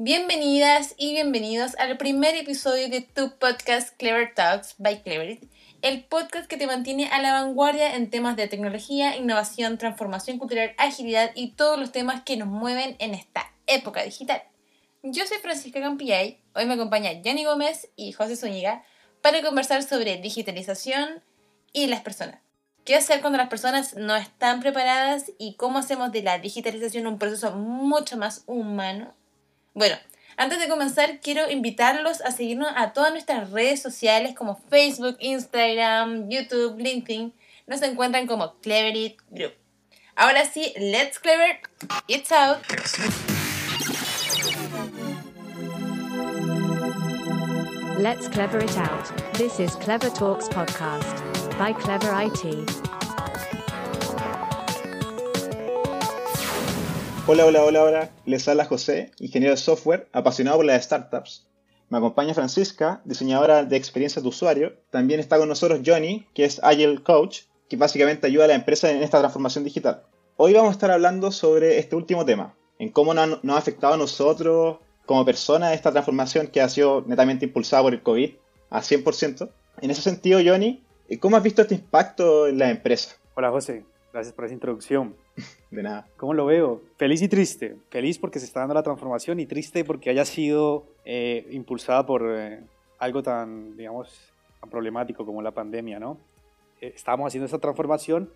Bienvenidas y bienvenidos al primer episodio de tu podcast Clever Talks by Cleverit, el podcast que te mantiene a la vanguardia en temas de tecnología, innovación, transformación cultural, agilidad y todos los temas que nos mueven en esta época digital. Yo soy Francisca Campillay, hoy me acompaña Jenny Gómez y José Zúñiga para conversar sobre digitalización y las personas. ¿Qué hacer cuando las personas no están preparadas y cómo hacemos de la digitalización un proceso mucho más humano? Bueno, antes de comenzar, quiero invitarlos a seguirnos a todas nuestras redes sociales como Facebook, Instagram, YouTube, LinkedIn. Nos encuentran como Cleverit Group. Ahora sí, let's clever, it's out. Let's clever it out. This is Clever Talks podcast by Clever IT. Hola, hola, hola, hola. Les habla José, ingeniero de software, apasionado por las startups. Me acompaña Francisca, diseñadora de experiencias de usuario. También está con nosotros Johnny, que es Agile Coach, que básicamente ayuda a la empresa en esta transformación digital. Hoy vamos a estar hablando sobre este último tema, en cómo nos, ha afectado a nosotros como personas esta transformación que ha sido netamente impulsada por el COVID a 100%. En ese sentido, Johnny, ¿cómo has visto este impacto en la empresa? Hola José, gracias por esa introducción. De nada. ¿Cómo lo veo? Feliz y triste. Feliz porque se está dando la transformación y triste porque haya sido eh, impulsada por eh, algo tan, digamos, tan problemático como la pandemia, ¿no? Eh, estábamos haciendo esa transformación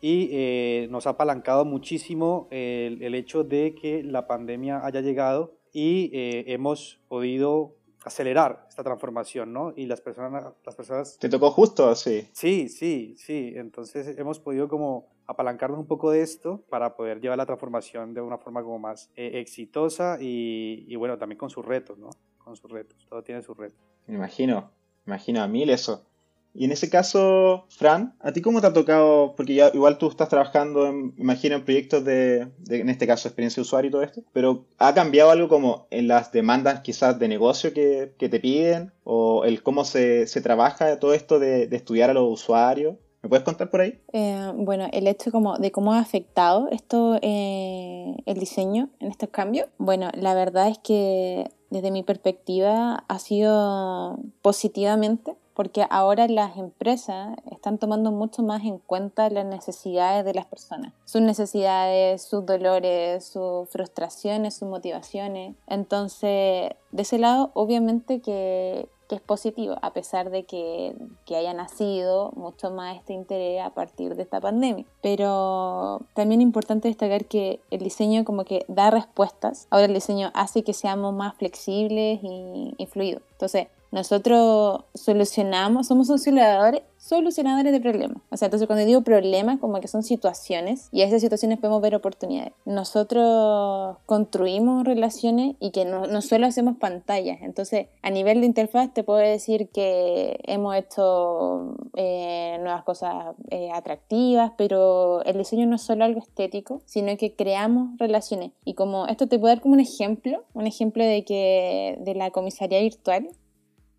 y nos ha apalancado muchísimo el, el, hecho de que la pandemia haya llegado y hemos podido acelerar esta transformación, ¿no? Y las personas, las personas... ¿Te tocó justo? Sí. Sí, sí, sí. Entonces hemos podido como apalancarnos un poco de esto para poder llevar la transformación de una forma como más eh, exitosa y, y, bueno, también con sus retos, ¿no? Con sus retos, todo tiene sus retos. Me imagino, me imagino a mil eso. Y en ese caso, Fran, ¿a ti cómo te ha tocado? Porque ya igual tú estás trabajando, en, imagino, en proyectos de, de, en este caso, experiencia de usuario y todo esto, pero ¿ha cambiado algo como en las demandas quizás de negocio que, que te piden? ¿O el cómo se, se trabaja todo esto de, de estudiar a los usuarios? ¿Me puedes contar por ahí? Eh, bueno, el hecho como de cómo ha afectado esto eh, el diseño en estos cambios. Bueno, la verdad es que desde mi perspectiva ha sido positivamente porque ahora las empresas están tomando mucho más en cuenta las necesidades de las personas, sus necesidades, sus dolores, sus frustraciones, sus motivaciones. Entonces, de ese lado, obviamente que que es positivo, a pesar de que, que, haya nacido mucho más este interés a partir de esta pandemia. Pero también es importante destacar que el diseño como que da respuestas. Ahora el diseño hace que seamos más flexibles y, y fluidos. Entonces, nosotros solucionamos, somos solucionadores, solucionadores de problemas. O sea, entonces cuando digo problemas, como que son situaciones y a esas situaciones podemos ver oportunidades. Nosotros construimos relaciones y que no, no solo hacemos pantallas. Entonces, a nivel de interfaz te puedo decir que hemos hecho eh, nuevas cosas eh, atractivas, pero el diseño no es solo algo estético, sino que creamos relaciones. Y como esto te puedo dar como un ejemplo, un ejemplo de que de la comisaría virtual,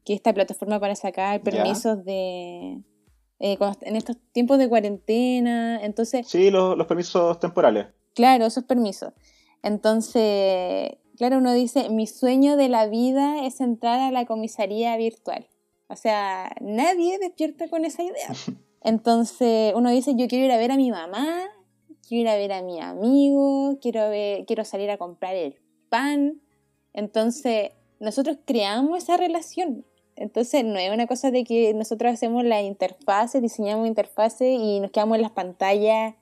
que esta plataforma para sacar permisos de... Eh, en estos tiempos de cuarentena, entonces... Sí, los, los permisos temporales. Claro, esos permisos. Entonces, claro, uno dice, mi sueño de la vida es entrar a la comisaría virtual. O sea, nadie despierta con esa idea. Entonces, uno dice, yo quiero ir a ver a mi mamá, quiero ir a ver a mi amigo, quiero, ver, quiero salir a comprar el pan. Entonces, nosotros creamos esa relación. Entonces no es una cosa de que nosotros hacemos la interfase, diseñamos interfase y nos quedamos en las pantallas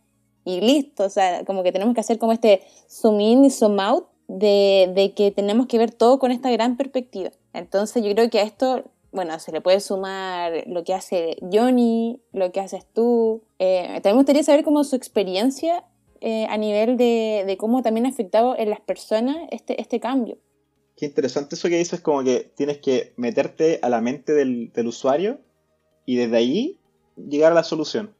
y listo. O sea, como que tenemos que hacer como este zoom in y zoom out de, que tenemos que ver todo con esta gran perspectiva. Entonces yo creo que a esto, bueno, se le puede sumar lo que hace Johnny, lo que haces tú. Eh, también me gustaría saber cómo su experiencia eh, a nivel de, de, cómo también ha afectado en las personas este, este cambio interesante eso que dices, como que tienes que meterte a la mente del, usuario y desde ahí llegar a la solución.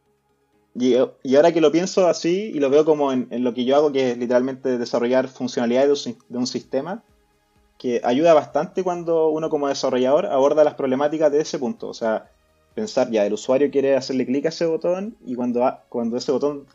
Y, ahora que lo pienso así y lo veo como en, lo que yo hago, que es literalmente desarrollar funcionalidades de un, sistema, que ayuda bastante cuando uno como desarrollador aborda las problemáticas de ese punto. O sea, pensar ya, el usuario quiere hacerle clic a ese botón y cuando, cuando ese botón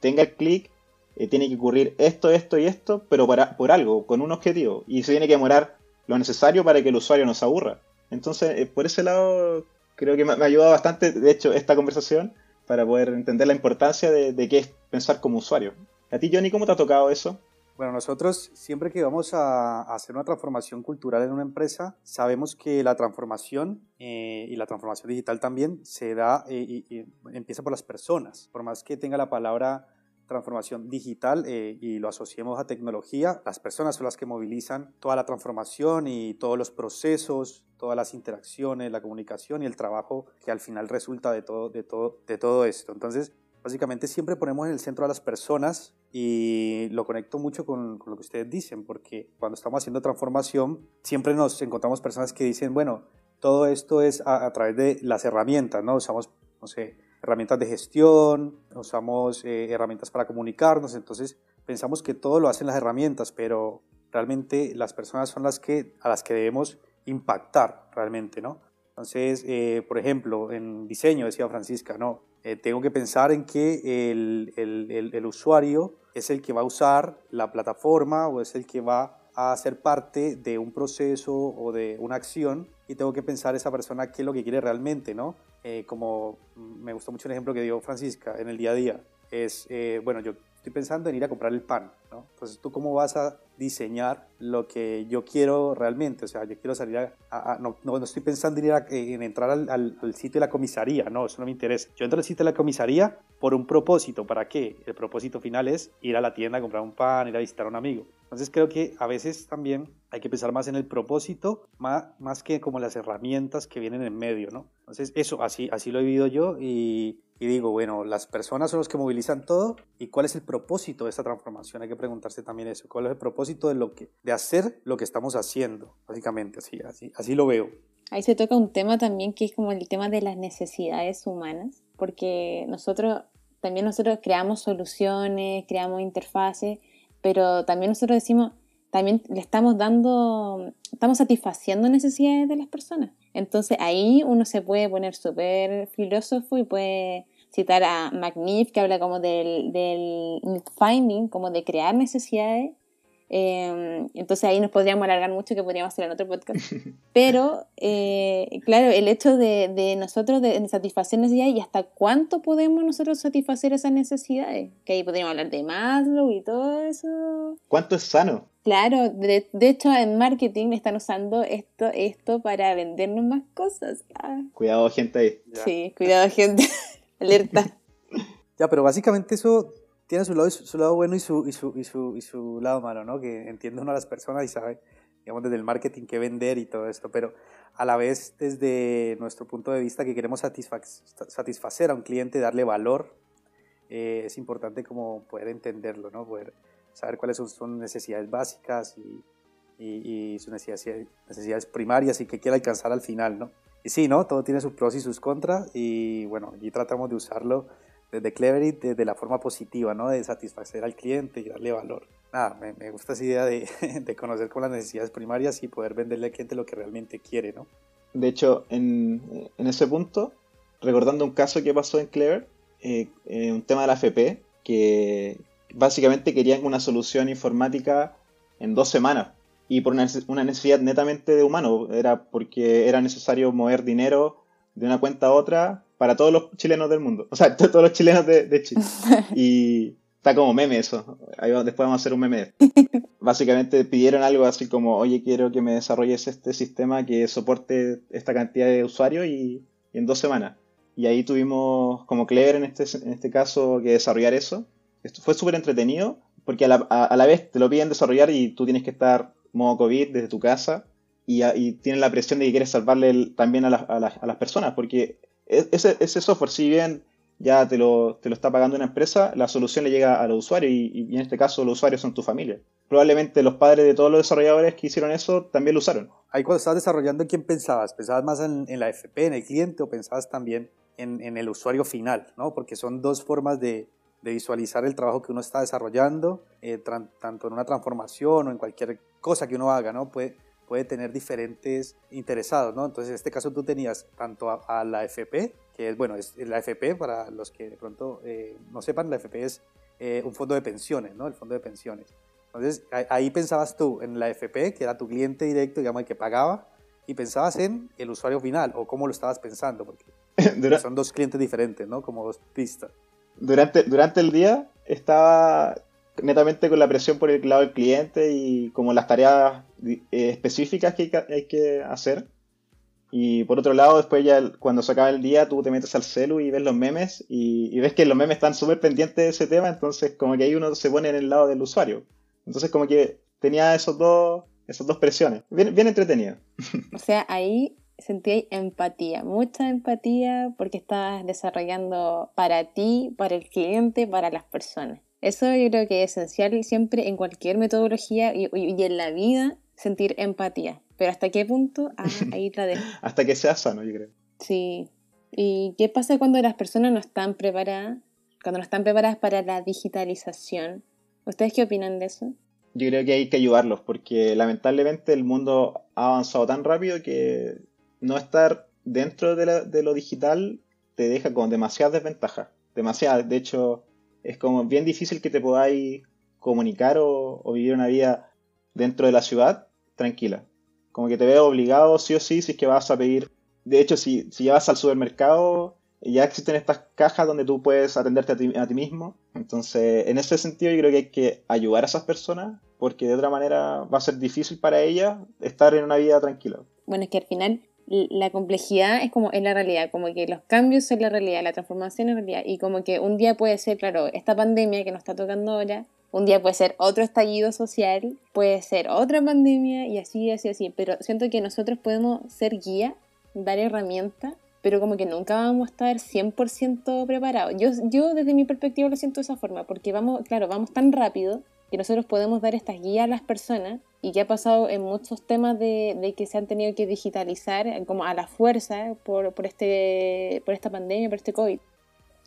tenga el clic, eh, tiene que ocurrir esto, esto y esto, pero para, por algo, con un objetivo. Y se tiene que demorar lo necesario para que el usuario no se aburra. Entonces, eh, por ese lado, creo que me, ha ayudado bastante, de hecho, esta conversación para poder entender la importancia de, de qué es pensar como usuario. ¿A ti, Johnny, cómo te ha tocado eso? Bueno, nosotros siempre que vamos a, hacer una transformación cultural en una empresa, sabemos que la transformación eh, y la transformación digital también se da eh, y, empieza por las personas. Por más que tenga la palabra transformación digital eh, y lo asociemos a tecnología, las personas son las que movilizan toda la transformación y todos los procesos, todas las interacciones, la comunicación y el trabajo que al final resulta de todo, de todo, de todo esto. Entonces, Básicamente siempre ponemos en el centro a las personas y lo conecto mucho con, lo que ustedes dicen, porque cuando estamos haciendo transformación siempre nos encontramos personas que dicen, bueno, todo esto es a, través de las herramientas, ¿no? Usamos, no sé, herramientas de gestión, usamos eh, herramientas para comunicarnos, entonces pensamos que todo lo hacen las herramientas, pero realmente las personas son las que, a las que debemos impactar realmente, ¿no? Entonces, eh, por ejemplo, en diseño, decía Francisca, no, eh, tengo que pensar en que el, el, el, usuario es el que va a usar la plataforma o es el que va a ser parte de un proceso o de una acción y tengo que pensar esa persona qué es lo que quiere realmente, ¿no? Eh, como me gustó mucho el ejemplo que dio Francisca en el día a día, es, eh, bueno, yo estoy pensando en ir a comprar el pan, ¿no? Entonces, ¿tú cómo vas a diseñar lo que yo quiero realmente? O sea, yo quiero salir a... no, no, estoy pensando en, ir a, en entrar al, al, sitio de la comisaría, no, eso no me interesa. Yo entro al sitio de la comisaría por un propósito, ¿para qué? El propósito final es ir a la tienda a comprar un pan, ir a visitar a un amigo. Entonces, creo que a veces también hay que pensar más en el propósito, más, más que como las herramientas que vienen en medio, ¿no? Entonces, eso, así, así lo he vivido yo y y digo, bueno, las personas son los que movilizan todo y cuál es el propósito de esta transformación. Hay que preguntarse también eso, cuál es el propósito de lo que de hacer lo que estamos haciendo, básicamente, así así así lo veo. Ahí se toca un tema también que es como el tema de las necesidades humanas, porque nosotros también nosotros creamos soluciones, creamos interfaces, pero también nosotros decimos, también le estamos dando, estamos satisfaciendo necesidades de las personas. Entonces ahí uno se puede poner súper filósofo y puede citar a McNiff, que habla como del, del finding, como de crear necesidades. Em, entonces ahí nos podríamos alargar mucho, que podríamos hacer en otro podcast. Pero, eh, claro, el hecho de, de nosotros de, satisfacer necesidades y hasta cuánto podemos nosotros satisfacer esas necesidades. Que ahí podríamos hablar de Maslow y todo eso. ¿Cuánto es sano? Claro, de, hecho en marketing están usando esto, esto para vendernos más cosas. Ah. Cuidado gente ahí. Sí, cuidado gente. Alerta. Ya, pero básicamente eso tiene su lado, bueno y su, lado malo, ¿no? Que entiende uno a las personas y sabe, digamos, desde el marketing qué vender y todo esto, pero a la vez desde nuestro punto de vista que queremos satisfacer a un cliente, darle valor, eh, es importante como poder entenderlo, ¿no? Poder saber cuáles son sus necesidades básicas y, y, sus necesidades, primarias y qué quiere alcanzar al final, ¿no? Sí, ¿no? Todo tiene sus pros y sus contras y bueno, allí tratamos de usarlo desde Cleverit desde la forma positiva, ¿no? De satisfacer al cliente y darle valor. Nada, me, me gusta esa idea de, de, conocer con las necesidades primarias y poder venderle al cliente lo que realmente quiere, ¿no? De hecho, en, en ese punto, recordando un caso que pasó en Clever, eh, eh, un tema de la FP, que, básicamente querían una solución informática en dos semanas. Y por una, necesidad netamente de humano. Era porque era necesario mover dinero de una cuenta a otra para todos los chilenos del mundo. O sea, todos los chilenos de, Chile. Y está como meme eso. después vamos a hacer un meme. Básicamente pidieron algo así como, oye, quiero que me desarrolles este sistema que soporte esta cantidad de usuarios y, en dos semanas. Y ahí tuvimos como Clever en este, en este caso que desarrollar eso. Esto fue súper entretenido porque a la, vez te lo piden desarrollar y tú tienes que estar modo COVID desde tu casa y, y tienes la presión de que quieres salvarle también a, las personas porque e, ese, software, si bien ya te lo, te lo está pagando una empresa, la solución le llega a los usuarios y, en este caso los usuarios son tu familia. Probablemente los padres de todos los desarrolladores que hicieron eso también lo usaron. Ahí cuando estabas desarrollando, ¿en quién pensabas? ¿Pensabas más en, la FP, en el cliente o pensabas también en, el usuario final? ¿no? Porque son dos formas de, de visualizar el trabajo que uno está desarrollando, eh, tanto en una transformación o en cualquier cosa que uno haga, ¿no? Puede, puede tener diferentes interesados, ¿no? Entonces, en este caso tú tenías tanto a, la FP, que es, bueno, es la FP, para los que de pronto eh, no sepan, la FP es eh, un fondo de pensiones, ¿no? El fondo de pensiones. Entonces, ahí pensabas tú en la FP, que era tu cliente directo, digamos, el que pagaba, y pensabas en el usuario final, o cómo lo estabas pensando, porque son dos clientes diferentes, ¿no? Como dos pistas. Durante, durante el día estaba netamente con la presión por el lado del cliente y como las tareas eh, específicas que hay, que hacer. Y por otro lado, después ya cuando se acaba el día, tú te metes al celu y ves los memes y, ves que los memes están súper pendientes de ese tema, entonces como que ahí uno se pone en el lado del usuario. Entonces como que tenía esos dos, esas dos presiones. Bien, bien entretenido. O sea, ahí sentí empatía, mucha empatía porque estabas desarrollando para ti, para el cliente, para las personas. Eso yo creo que es esencial siempre en cualquier metodología y, en la vida sentir empatía. Pero ¿hasta qué punto? Ah, ahí la dejo. hasta que sea sano, yo creo. Sí. ¿Y qué pasa cuando las personas no están preparadas? Cuando no están preparadas para la digitalización. ¿Ustedes qué opinan de eso? Yo creo que hay que ayudarlos porque lamentablemente el mundo ha avanzado tan rápido que no estar dentro de, de lo digital te deja con demasiadas desventajas. Demasiadas. De hecho, es como bien difícil que te podáis comunicar o, vivir una vida dentro de la ciudad tranquila. Como que te veo obligado sí o sí si es que vas a pedir. De hecho, si, si ya vas al supermercado, ya existen estas cajas donde tú puedes atenderte a ti, a ti mismo. Entonces, en ese sentido, yo creo que hay que ayudar a esas personas porque de otra manera va a ser difícil para ellas estar en una vida tranquila. Bueno, es que al final la complejidad es como en la realidad, como que los cambios son la realidad, la transformación es realidad, y como que un día puede ser, claro, esta pandemia que nos está tocando ahora, un día puede ser otro estallido social, puede ser otra pandemia y así, así, así, pero siento que nosotros podemos ser guía, dar herramientas, pero como que nunca vamos a estar 100% preparados. Yo, yo desde mi perspectiva lo siento de esa forma, porque vamos, claro, vamos tan rápido que nosotros podemos dar estas guías a las personas y que ha pasado en muchos temas de, que se han tenido que digitalizar como a la fuerza por, por, este, por esta pandemia, por este COVID.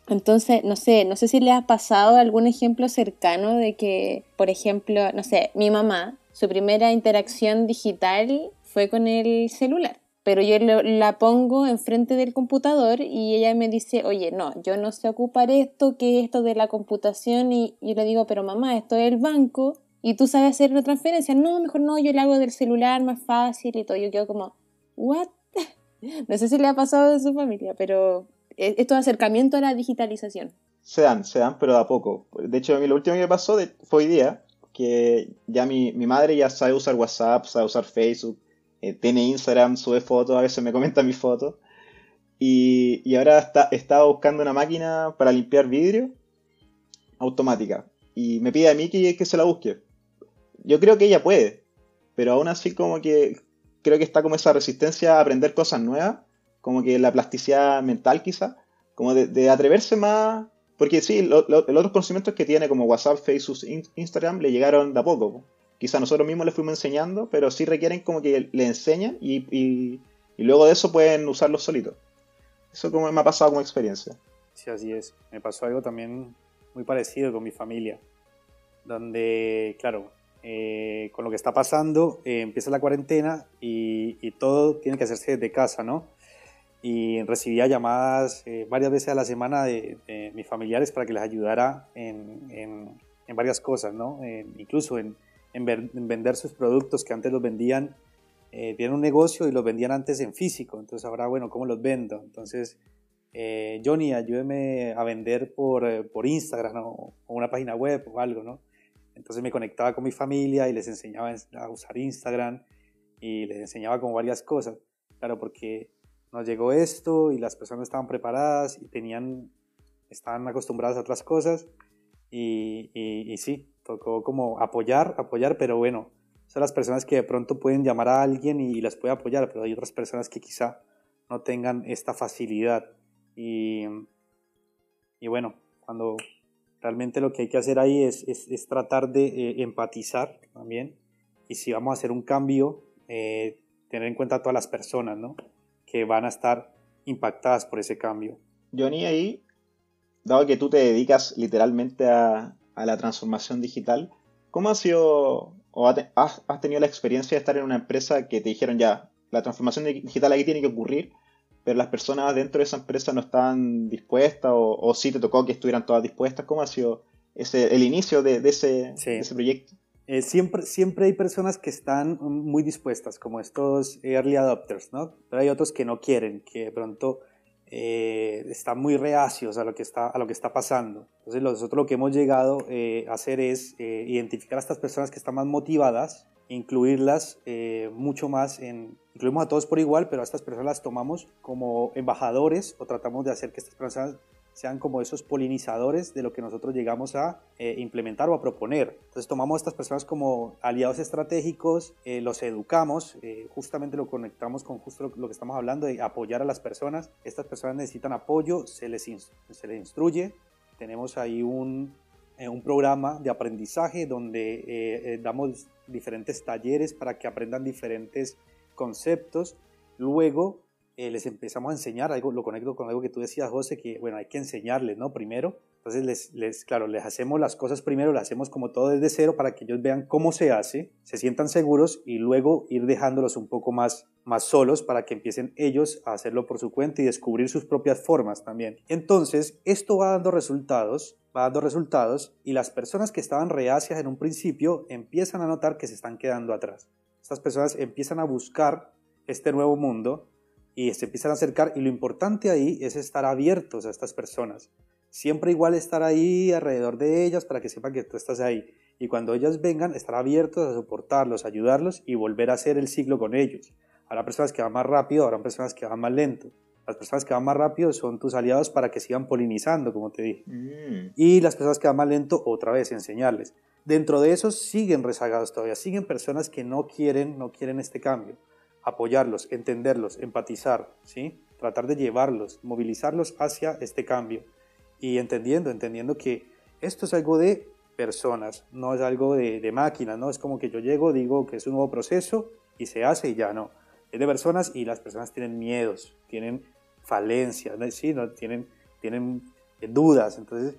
Entonces, no sé, no sé si le ha pasado algún ejemplo cercano de que, por ejemplo, no sé, mi mamá, su primera interacción digital fue con el celular pero yo la pongo enfrente del computador y ella me dice, oye, no, yo no sé ocupar esto, que esto de la computación, y yo le digo, pero mamá, esto es el banco, y tú sabes hacer una transferencia, no, mejor no, yo le hago del celular más fácil y todo, yo quedo como, ¿what? no sé si le ha pasado a su familia, pero e, esto de acercamiento a la digitalización. Se dan, se dan, pero a poco. De hecho, a lo último que me pasó fue hoy día, que ya mi, mi madre ya sabe usar WhatsApp, sabe usar Facebook, eh, tiene Instagram, sube fotos, a veces me comenta mis fotos. Y, ahora está, buscando una máquina para limpiar vidrio automática. Y me pide a mí que, se la busque. Yo creo que ella puede, pero aún así como que creo que está como esa resistencia a aprender cosas nuevas, como que la plasticidad mental quizá, como de, atreverse más, porque sí, los otros conocimientos que tiene como WhatsApp, Facebook, Instagram le llegaron de a poco quizá nosotros mismos les fuimos enseñando, pero sí requieren como que le enseñen y, luego de eso pueden usarlo solitos. Eso como me ha pasado como experiencia. Sí, así es. Me pasó algo también muy parecido con mi familia, donde, claro, eh, con lo que está pasando, eh, empieza la cuarentena y, todo tiene que hacerse desde casa, ¿no? Y recibía llamadas eh, varias veces a la semana de, mis familiares para que les ayudara en, varias cosas, ¿no? incluso en, en, vender sus productos que antes los vendían, eh, tienen un negocio y los vendían antes en físico. Entonces ahora, bueno, ¿cómo los vendo? Entonces, eh, Johnny, ayúdeme a vender por, eh, por Instagram o una página web o algo, ¿no? Entonces me conectaba con mi familia y les enseñaba a usar Instagram y les enseñaba como varias cosas. Claro, porque nos llegó esto y las personas estaban preparadas y tenían, estaban acostumbradas a otras cosas y, y, y sí, tocó como apoyar, apoyar, pero bueno, son las personas que de pronto pueden llamar a alguien y, las puede apoyar, pero hay otras personas que quizá no tengan esta facilidad. Y, y bueno, cuando realmente lo que hay que hacer ahí es, es, tratar de eh, empatizar también. Y si vamos a hacer un cambio, eh, tener en cuenta a todas las personas ¿no? que van a estar impactadas por ese cambio. Johnny, ahí, dado que tú te dedicas literalmente a, a la transformación digital. ¿Cómo ha sido o has, tenido la experiencia de estar en una empresa que te dijeron ya, la transformación digital aquí tiene que ocurrir, pero las personas dentro de esa empresa no estaban dispuestas o, o sí te tocó que estuvieran todas dispuestas? ¿Cómo ha sido ese, el inicio de, de ese, Sí. de ese proyecto. Eh, siempre, siempre hay personas que están muy dispuestas, como estos early adopters, ¿no? Pero hay otros que no quieren, que de pronto eh, están muy reacios a lo que está, a lo que está pasando. Entonces nosotros lo que hemos llegado eh, a hacer es eh, identificar a estas personas que están más motivadas, incluirlas eh, mucho más en... Incluimos a todos por igual, pero a estas personas las tomamos como embajadores o tratamos de hacer que estas personas sean como esos polinizadores de lo que nosotros llegamos a eh, implementar o a proponer. Entonces tomamos a estas personas como aliados estratégicos, eh, los educamos, eh, justamente lo conectamos con justo lo, lo, que estamos hablando de apoyar a las personas. Estas personas necesitan apoyo, se les, se les instruye. Tenemos ahí un, un programa de aprendizaje donde damos diferentes talleres para que aprendan diferentes conceptos. Luego eh, les empezamos a enseñar, algo, lo conecto con algo que tú decías, José, que bueno, hay que enseñarles, ¿no? Primero, entonces les, les, claro, les hacemos las cosas primero, las hacemos como todo desde cero para que ellos vean cómo se hace, se sientan seguros y luego ir dejándolos un poco más, más solos para que empiecen ellos a hacerlo por su cuenta y descubrir sus propias formas también. Entonces, esto va dando resultados, va dando resultados y las personas que estaban reacias en un principio empiezan a notar que se están quedando atrás. Estas personas empiezan a buscar este nuevo mundo y se empiezan a acercar y lo importante ahí es estar abiertos a estas personas. Siempre igual estar ahí alrededor de ellas para que sepan que tú estás ahí. Y cuando ellas vengan, estar abiertos a soportarlos, ayudarlos y volver a hacer el ciclo con ellos. Habrá personas que van más rápido, habrá personas que van más lento. Las personas que van más rápido son tus aliados para que sigan polinizando, como te dije. Mm. Y las personas que van más lento, otra vez, enseñarles. Dentro de esos siguen rezagados todavía, siguen personas que no quieren, no quieren este cambio apoyarlos, entenderlos, empatizar, ¿sí? tratar de llevarlos, movilizarlos hacia este cambio y entendiendo, entendiendo que esto es algo de personas, no es algo de, de máquinas, no es como que yo llego, digo que es un nuevo proceso y se hace y ya no, es de personas y las personas tienen miedos, tienen falencias. ¿sí? ¿no? Tienen, tienen dudas, entonces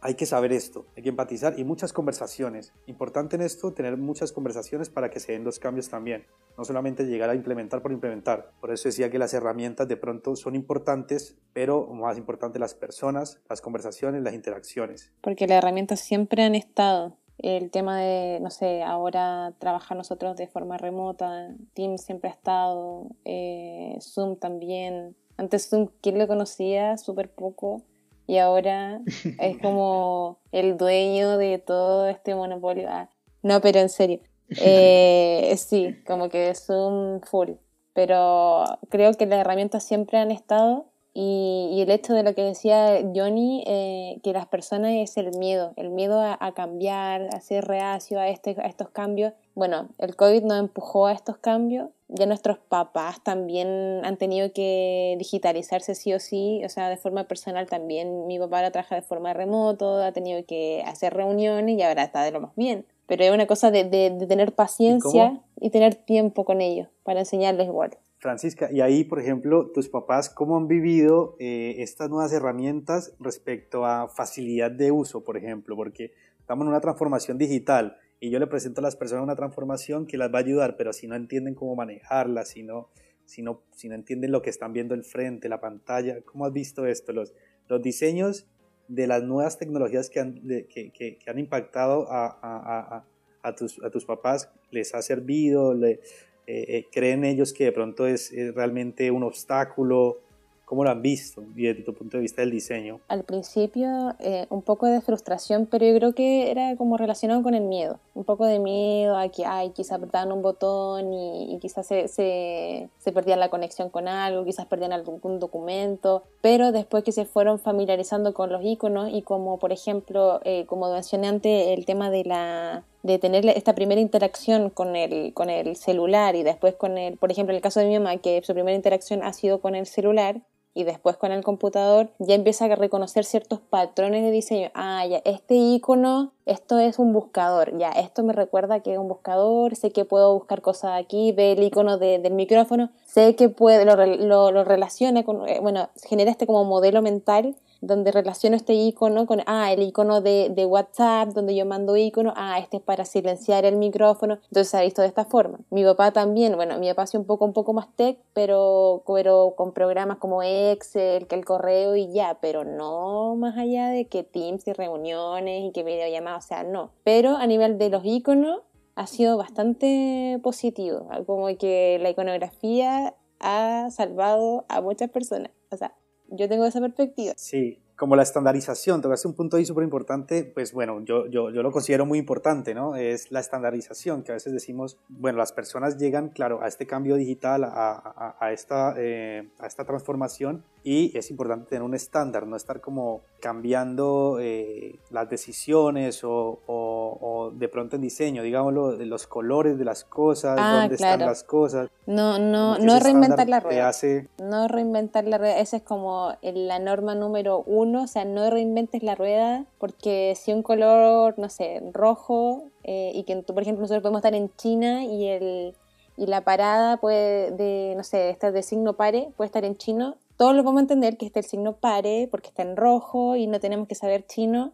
hay que saber esto, hay que empatizar y muchas conversaciones. Importante en esto tener muchas conversaciones para que se den los cambios también. No solamente llegar a implementar por implementar. Por eso decía que las herramientas de pronto son importantes, pero más importante las personas, las conversaciones, las interacciones. Porque las herramientas siempre han estado. El tema de, no sé, ahora trabajar nosotros de forma remota, Teams siempre ha estado, eh, Zoom también. Antes Zoom, ¿quién lo conocía? Súper poco y ahora es como el dueño de todo este monopolio. Ah, no, pero en serio. Eh, sí, como que es un full. Pero creo que las herramientas siempre han estado y, y el hecho de lo que decía Johnny, eh, que las personas es el miedo, el miedo a, a, cambiar, a ser reacio a, este, a estos cambios. Bueno, el COVID nos empujó a estos cambios, ya nuestros papás también han tenido que digitalizarse sí o sí, o sea, de forma personal también. Mi papá ahora trabaja de forma remoto, ha tenido que hacer reuniones y ahora está de lo más bien. Pero es una cosa de, de, de tener paciencia ¿Y, y, tener tiempo con ellos para enseñarles igual. Francisca, y ahí, por ejemplo, tus papás, ¿cómo han vivido eh, estas nuevas herramientas respecto a facilidad de uso, por ejemplo? Porque estamos en una transformación digital y yo le presento a las personas una transformación que las va a ayudar, pero si no entienden cómo manejarla, si no, si no, si no entienden lo que están viendo el frente, la pantalla, ¿cómo has visto esto? Los, los diseños de las nuevas tecnologías que han, que, que, que, han impactado a, a, a, tus, a tus papás, ¿les ha servido? Le, eh, ¿Creen ellos que de pronto es realmente un obstáculo? ¿Cómo lo han visto desde tu punto de vista del diseño? Al principio eh, un poco de frustración, pero yo creo que era como relacionado con el miedo. Un poco de miedo a que, ay, quizás apretaban un botón y, y quizás se, se, se, perdían la conexión con algo, quizás perdían algún documento. Pero después que se fueron familiarizando con los iconos y como, por ejemplo, eh, como mencioné antes, el tema de la de tener esta primera interacción con el, con el celular y después con el, por ejemplo, en el caso de mi mamá, que su primera interacción ha sido con el celular, y después con el computador ya empieza a reconocer ciertos patrones de diseño. Ah, ya, este icono, esto es un buscador, ya, esto me recuerda que es un buscador, sé que puedo buscar cosas aquí, ve el icono de, del micrófono, sé que puede, lo, lo, lo relaciona con, eh, bueno, genera este como modelo mental donde relaciono este icono con, ah, el icono de, de WhatsApp, donde yo mando icono, ah, este es para silenciar el micrófono, entonces se ha visto de esta forma. Mi papá también, bueno, mi papá hace un poco, un poco más tech, pero, pero con programas como Excel, que el correo y ya, pero no más allá de que Teams y reuniones y que videollamadas, o sea, no. Pero a nivel de los iconos, ha sido bastante positivo, como que la iconografía ha salvado a muchas personas. O sea, yo tengo esa perspectiva. Sí, como la estandarización, tocaste un punto ahí súper importante, pues bueno, yo, yo, yo, lo considero muy importante, ¿no? Es la estandarización, que a veces decimos, bueno, las personas llegan, claro, a este cambio digital, a, a, a esta, eh, a esta transformación, y es importante tener un estándar, no estar como cambiando eh, las decisiones o, o, de pronto en diseño, digámoslo, de los colores de las cosas, ah, dónde están las cosas. No, no, no reinventar la rueda. Hace... No reinventar la rueda, esa es como la norma número uno, o sea, no reinventes la rueda, porque si un color, no sé, rojo, eh, y que por ejemplo, nosotros podemos estar en China y el y la parada puede de, no sé, esta de signo pare, puede estar en chino todos lo vamos a entender que está el signo pare porque está en rojo y no tenemos que saber chino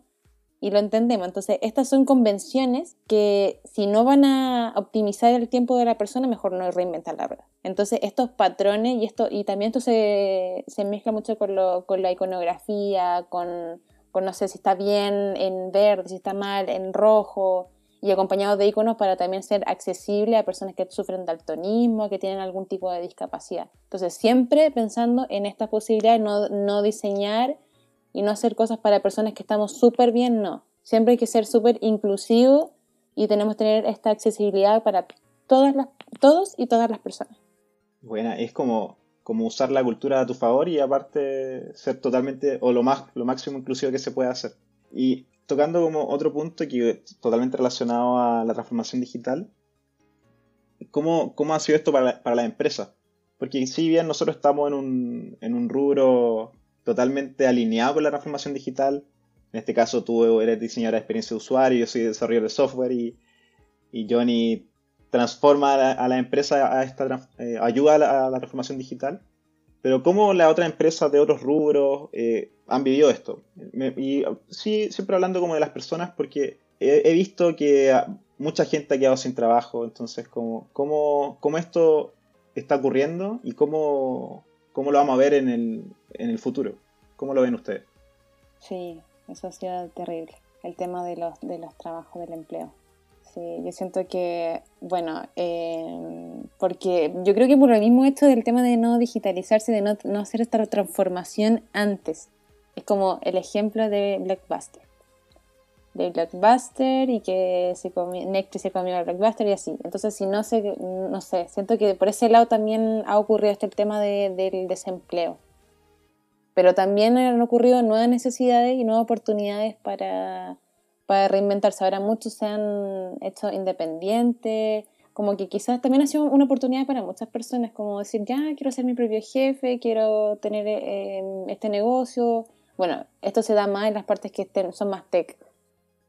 y lo entendemos. Entonces, estas son convenciones que si no van a optimizar el tiempo de la persona, mejor no reinventar la rueda. Entonces, estos patrones y esto y también esto se, se mezcla mucho con, lo, con la iconografía, con, con no sé si está bien en verde, si está mal en rojo y acompañado de iconos para también ser accesible a personas que sufren daltonismo, que tienen algún tipo de discapacidad. Entonces, siempre pensando en estas posibilidades, no, no diseñar y no hacer cosas para personas que estamos súper bien, no. Siempre hay que ser súper inclusivo y tenemos que tener esta accesibilidad para todas las, todos y todas las personas. Buena, es como, como usar la cultura a tu favor y aparte ser totalmente o lo, más, lo máximo inclusivo que se pueda hacer. Y tocando como otro punto que totalmente relacionado a la transformación digital, ¿cómo, cómo ha sido esto para la, para la empresa? Porque si bien nosotros estamos en un, en un rubro totalmente alineado con la transformación digital, en este caso tú eres diseñadora de experiencia de usuario, yo soy desarrollador de software y, Johnny transforma a la, empresa a esta eh, ayuda a la, a transformación digital. Pero ¿cómo las otras empresas de otros rubros eh, han vivido esto? y sí, siempre hablando como de las personas, porque he, visto que mucha gente ha quedado sin trabajo, entonces, ¿cómo, cómo, cómo esto está ocurriendo y cómo, cómo lo vamos a ver en el, en el futuro? ¿Cómo lo ven ustedes? Sí, eso ha sido terrible, el tema de los, de los trabajos del empleo. Sí, yo siento que, bueno, eh, porque yo creo que por lo mismo esto del tema de no digitalizarse, de no, no hacer esta transformación antes, es como el ejemplo de Blockbuster. De Blockbuster y que se comió, Netflix se comió a Blockbuster y así. Entonces, si no sé, no sé, siento que por ese lado también ha ocurrido este tema de, del desempleo. Pero también han ocurrido nuevas necesidades y nuevas oportunidades para para reinventarse. Ahora muchos se han hecho independientes, como que quizás también ha sido una oportunidad para muchas personas, como decir, ya, quiero ser mi propio jefe, quiero tener eh, este negocio. Bueno, esto se da más en las partes que son más tech.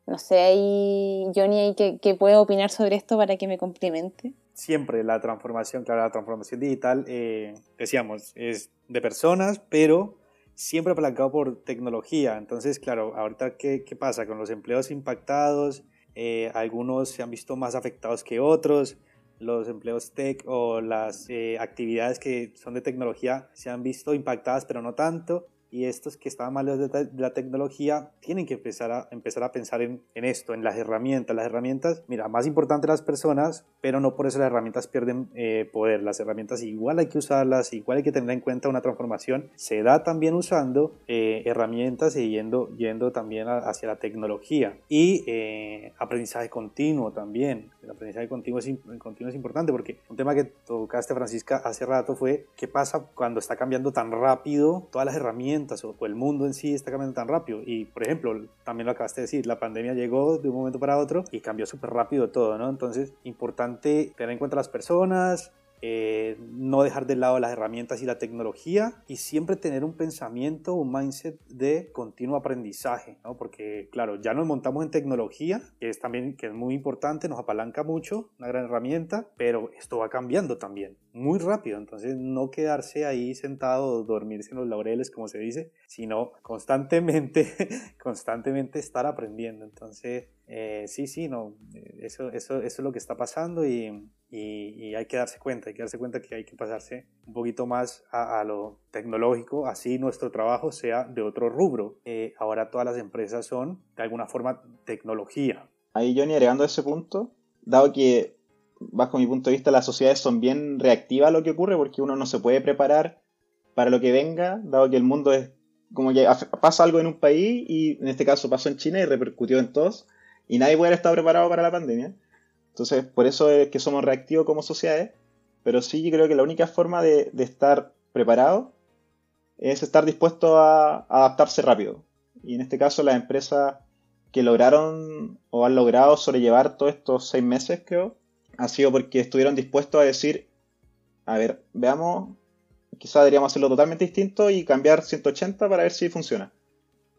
No sé, ahí Johnny, ¿qué, ¿qué puede opinar sobre esto para que me complemente? Siempre la transformación, claro, la transformación digital, eh, decíamos, es de personas, pero siempre apalancado por tecnología. Entonces, claro, ahorita, ¿qué, qué pasa? Con los empleos impactados, eh, algunos se han visto más afectados que otros. Los empleos tech o las eh, actividades que son de tecnología se han visto impactadas, pero no tanto y estos que estaban mal de la tecnología tienen que empezar a, empezar a pensar en, en, esto, en las herramientas. Las herramientas, mira, más importante las personas, pero no por eso las herramientas pierden eh, poder. Las herramientas igual hay que usarlas, igual hay que tener en cuenta una transformación. Se da también usando eh, herramientas y yendo, yendo también hacia la tecnología. Y eh, aprendizaje continuo también. El aprendizaje continuo es, continuo es importante porque un tema que tocaste, Francisca, hace rato fue qué pasa cuando está cambiando tan rápido todas las herramientas o el mundo en sí está cambiando tan rápido. Y, por ejemplo, también lo acabaste de decir, la pandemia llegó de un momento para otro y cambió súper rápido todo, ¿no? Entonces, importante tener en cuenta las personas, eh, no dejar de lado las herramientas y la tecnología y siempre tener un pensamiento, un mindset de continuo aprendizaje, porque claro, ya nos montamos en tecnología, que es también que es muy importante, nos apalanca mucho, una gran herramienta, pero esto va cambiando también muy rápido, entonces no quedarse ahí sentado, dormirse en los laureles, como se dice, sino constantemente, constantemente estar aprendiendo. Entonces, eh, sí, sí, no, eso, eso, eso es lo que está pasando y, y, hay que darse cuenta, hay que darse cuenta que hay que pasarse un poquito más a, lo tecnológico, así nuestro trabajo sea de otro rubro. Eh, ahora todas las empresas son de alguna forma tecnología. Ahí Johnny, agregando ese punto, dado que bajo mi punto de vista, las sociedades son bien reactivas a lo que ocurre porque uno no se puede preparar para lo que venga, dado que el mundo es como que pasa algo en un país y en este caso pasó en China y repercutió en todos y nadie puede estar preparado para la pandemia. Entonces, por eso es que somos reactivos como sociedades, pero sí creo que la única forma de, estar preparado es estar dispuesto a, adaptarse rápido. Y en este caso las empresas que lograron o han logrado sobrellevar todos estos seis meses, creo, ha sido porque estuvieron dispuestos a decir, a ver, veamos, quizás deberíamos hacerlo totalmente distinto y cambiar 180 para ver si funciona.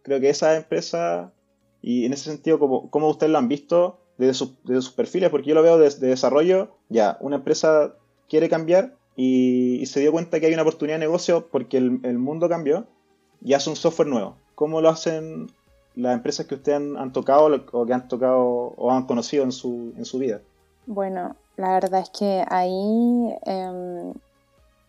Creo que esa empresa, y en ese sentido, como, como ustedes lo han visto desde, sus perfiles, porque yo lo veo desde desarrollo, ya, una empresa quiere cambiar y, se dio cuenta que hay una oportunidad de negocio porque el, mundo cambió y hace un software nuevo. ¿Cómo lo hacen las empresas que ustedes han, tocado o que han tocado o han conocido en su, en su vida? Bueno, la verdad es que ahí, em,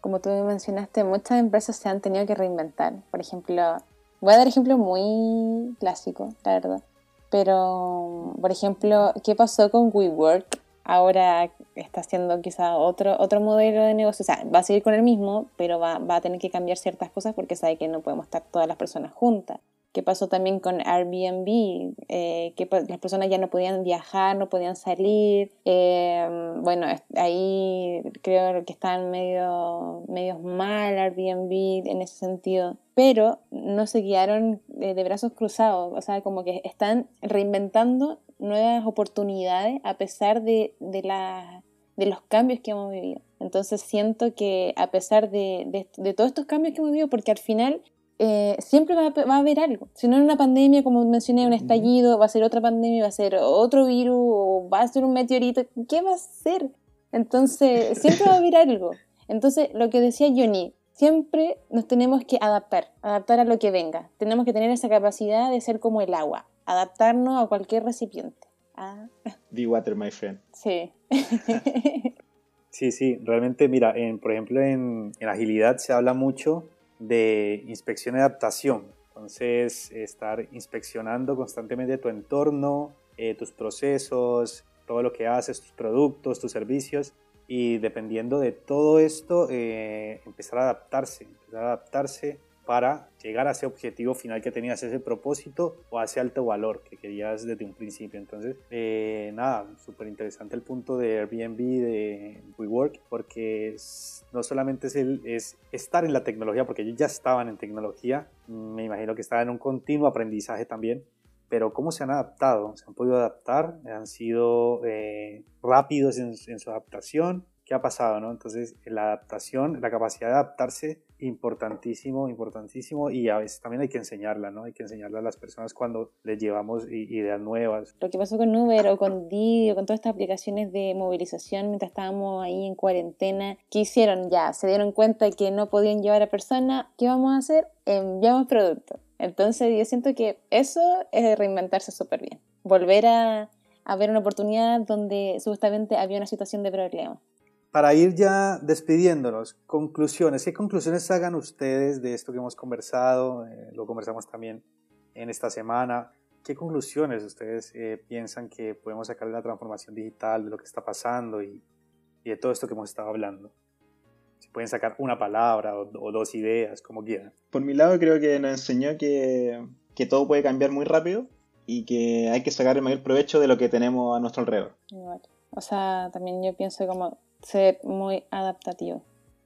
como tú mencionaste, muchas empresas se han tenido que reinventar. Por ejemplo, voy a dar ejemplos muy clásicos, la verdad. Pero, por ejemplo, ¿qué pasó con WeWork? Ahora está haciendo quizá otro, otro modelo de negocio. O sea, va a seguir con el mismo, pero va, va a tener que cambiar ciertas cosas porque sabe que no podemos estar todas las personas juntas qué pasó también con Airbnb, eh, que las personas ya no podían viajar, no podían salir. Eh, bueno, ahí creo que están medio, medio mal Airbnb en ese sentido, pero no se guiaron de, brazos cruzados, o sea, como que están reinventando nuevas oportunidades a pesar de, de, de los cambios que hemos vivido. Entonces siento que a pesar de, de, todos estos cambios que hemos vivido, porque al final eh, siempre va, a haber algo. Si no es una pandemia, como mencioné, un estallido, va a ser otra pandemia, va a ser otro virus, o va a ser un meteorito, ¿qué va a ser? Entonces, siempre va a haber algo. Entonces, lo que decía Johnny, siempre nos tenemos que adaptar, adaptar a lo que venga. Tenemos que tener esa capacidad de ser como el agua, adaptarnos a cualquier recipiente. Ah. Be water, my friend. Sí. sí, sí, realmente, mira, en, por ejemplo, en, en agilidad se habla mucho de inspección y adaptación. Entonces, estar inspeccionando constantemente tu entorno, eh, tus procesos, todo lo que haces, tus productos, tus servicios. Y dependiendo de todo esto, eh, empezar a adaptarse, empezar a adaptarse para llegar a ese objetivo final que tenías, ese propósito o a ese alto valor que querías desde un principio. Entonces, eh, nada, súper interesante el punto de Airbnb, de WeWork, porque no solamente es, el, es estar en la tecnología, porque ellos ya estaban en tecnología, me imagino que estaban en un continuo aprendizaje también, pero cómo se han adaptado, se han podido adaptar, han sido eh, rápidos en, en su adaptación, ¿qué ha pasado? No? Entonces, la adaptación, la capacidad de adaptarse importantísimo, importantísimo y a veces también hay que enseñarla, ¿no? Hay que enseñarla a las personas cuando les llevamos ideas nuevas. Lo que pasó con Uber o con Didi o con todas estas aplicaciones de movilización mientras estábamos ahí en cuarentena, ¿qué hicieron ya? Se dieron cuenta que no podían llevar a personas, ¿qué vamos a hacer? Enviamos productos. Entonces yo siento que eso es reinventarse súper bien. Volver a, a ver una oportunidad donde supuestamente había una situación de problema para ir ya despidiéndonos, conclusiones. ¿Qué conclusiones hagan ustedes de esto que hemos conversado? Eh, lo conversamos también en esta semana. ¿Qué conclusiones ustedes eh, piensan que podemos sacar de la transformación digital, de lo que está pasando y, de todo esto que hemos estado hablando? Si pueden sacar una palabra o, dos ideas, como quieran. Por mi lado, creo que nos enseñó que, que todo puede cambiar muy rápido y que hay que sacar el mayor provecho de lo que tenemos a nuestro alrededor. O sea, también yo pienso como ser muy adaptativo,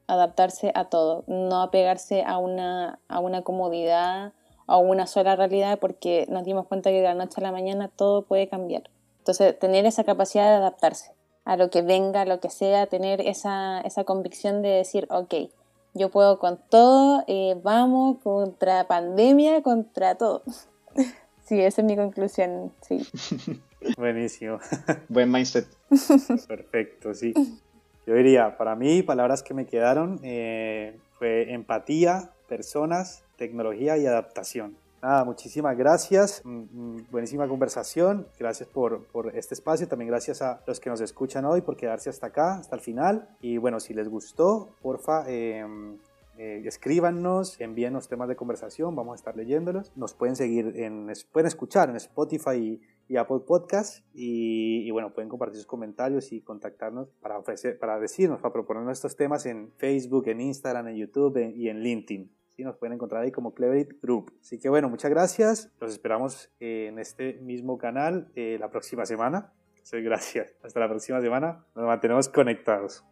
adaptarse a todo, no apegarse a una, a una comodidad o a una sola realidad porque nos dimos cuenta que de la noche a la mañana todo puede cambiar. Entonces, tener esa capacidad de adaptarse. a lo que venga, a lo que sea, tener esa, esa convicción de decir, ok, yo puedo con todo, eh, vamos contra pandemia, contra todo. Sí, esa es mi conclusión, sí. Buenísimo. Buen mindset. Perfecto, sí. Yo diría, para mí, palabras que me quedaron eh, fue empatía, personas, tecnología y adaptación. Nada, muchísimas gracias. Mm, mm, buenísima conversación. Gracias por, por, este espacio. También gracias a los que nos escuchan hoy por quedarse hasta acá, hasta el final. Y bueno, si les gustó, porfa, eh, eh, escríbanos, envíenos temas de conversación, vamos a estar leyéndolos. Nos pueden seguir, en, pueden escuchar en Spotify y, Apple Podcast y, bueno, pueden compartir sus comentarios y contactarnos para, ofrecer, para decirnos, para proponernos estos temas en Facebook, en Instagram, en YouTube y en LinkedIn. ¿sí? Nos pueden encontrar ahí como Cleverit Group. Así que bueno, muchas gracias. Los esperamos en este mismo canal eh, la próxima semana. Muchas gracias. Hasta la próxima semana. Nos mantenemos conectados.